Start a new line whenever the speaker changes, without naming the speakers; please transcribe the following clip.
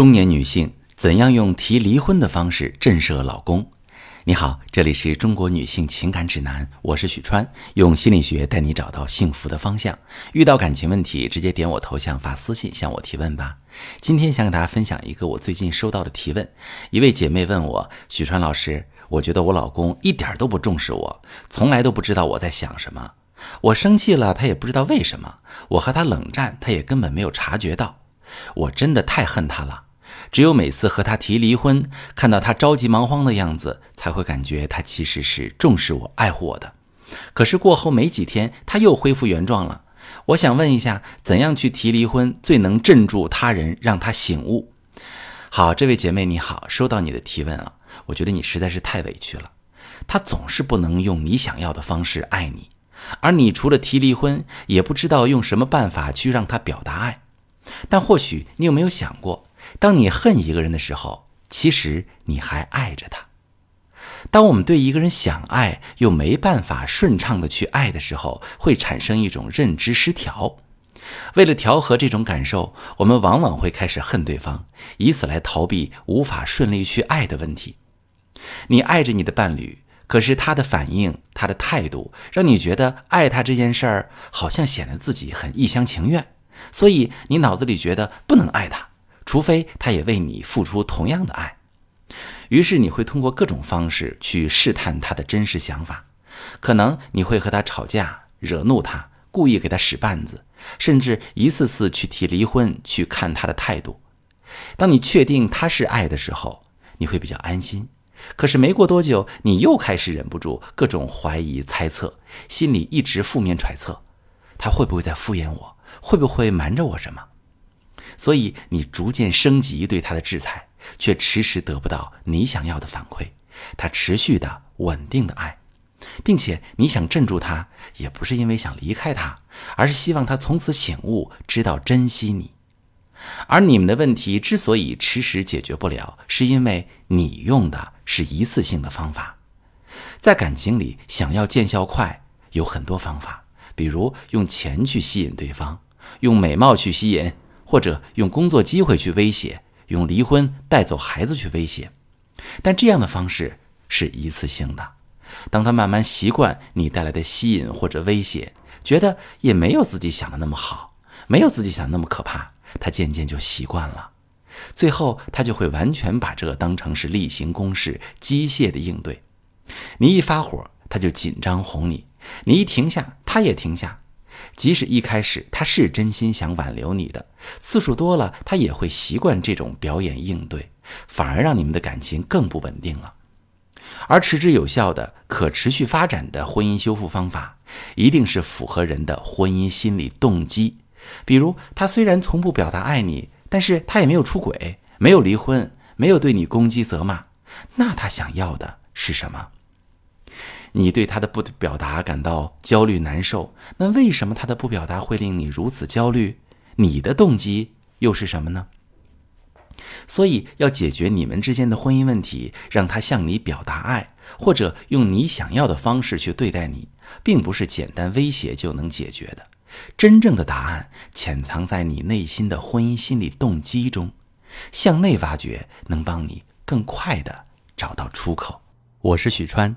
中年女性怎样用提离婚的方式震慑老公？你好，这里是中国女性情感指南，我是许川，用心理学带你找到幸福的方向。遇到感情问题，直接点我头像发私信向我提问吧。今天想给大家分享一个我最近收到的提问，一位姐妹问我：许川老师，我觉得我老公一点都不重视我，从来都不知道我在想什么。我生气了，他也不知道为什么；我和他冷战，他也根本没有察觉到。我真的太恨他了。只有每次和他提离婚，看到他着急忙慌的样子，才会感觉他其实是重视我、爱护我的。可是过后没几天，他又恢复原状了。我想问一下，怎样去提离婚最能镇住他人，让他醒悟？好，这位姐妹你好，收到你的提问了。我觉得你实在是太委屈了。他总是不能用你想要的方式爱你，而你除了提离婚，也不知道用什么办法去让他表达爱。但或许你有没有想过，当你恨一个人的时候，其实你还爱着他。当我们对一个人想爱又没办法顺畅的去爱的时候，会产生一种认知失调。为了调和这种感受，我们往往会开始恨对方，以此来逃避无法顺利去爱的问题。你爱着你的伴侣，可是他的反应、他的态度，让你觉得爱他这件事儿好像显得自己很一厢情愿。所以你脑子里觉得不能爱他，除非他也为你付出同样的爱。于是你会通过各种方式去试探他的真实想法，可能你会和他吵架，惹怒他，故意给他使绊子，甚至一次次去提离婚，去看他的态度。当你确定他是爱的时候，你会比较安心。可是没过多久，你又开始忍不住各种怀疑、猜测，心里一直负面揣测，他会不会在敷衍我？会不会瞒着我什么？所以你逐渐升级对他的制裁，却迟迟得不到你想要的反馈。他持续的稳定的爱，并且你想镇住他，也不是因为想离开他，而是希望他从此醒悟，知道珍惜你。而你们的问题之所以迟迟解决不了，是因为你用的是一次性的方法。在感情里，想要见效快，有很多方法。比如用钱去吸引对方，用美貌去吸引，或者用工作机会去威胁，用离婚带走孩子去威胁。但这样的方式是一次性的。当他慢慢习惯你带来的吸引或者威胁，觉得也没有自己想的那么好，没有自己想的那么可怕，他渐渐就习惯了。最后，他就会完全把这个当成是例行公事、机械的应对。你一发火，他就紧张哄你。你一停下，他也停下。即使一开始他是真心想挽留你的，次数多了，他也会习惯这种表演应对，反而让你们的感情更不稳定了。而持之有效的、可持续发展的婚姻修复方法，一定是符合人的婚姻心理动机。比如，他虽然从不表达爱你，但是他也没有出轨，没有离婚，没有对你攻击责骂，那他想要的是什么？你对他的不表达感到焦虑难受，那为什么他的不表达会令你如此焦虑？你的动机又是什么呢？所以要解决你们之间的婚姻问题，让他向你表达爱，或者用你想要的方式去对待你，并不是简单威胁就能解决的。真正的答案潜藏在你内心的婚姻心理动机中，向内挖掘，能帮你更快的找到出口。我是许川。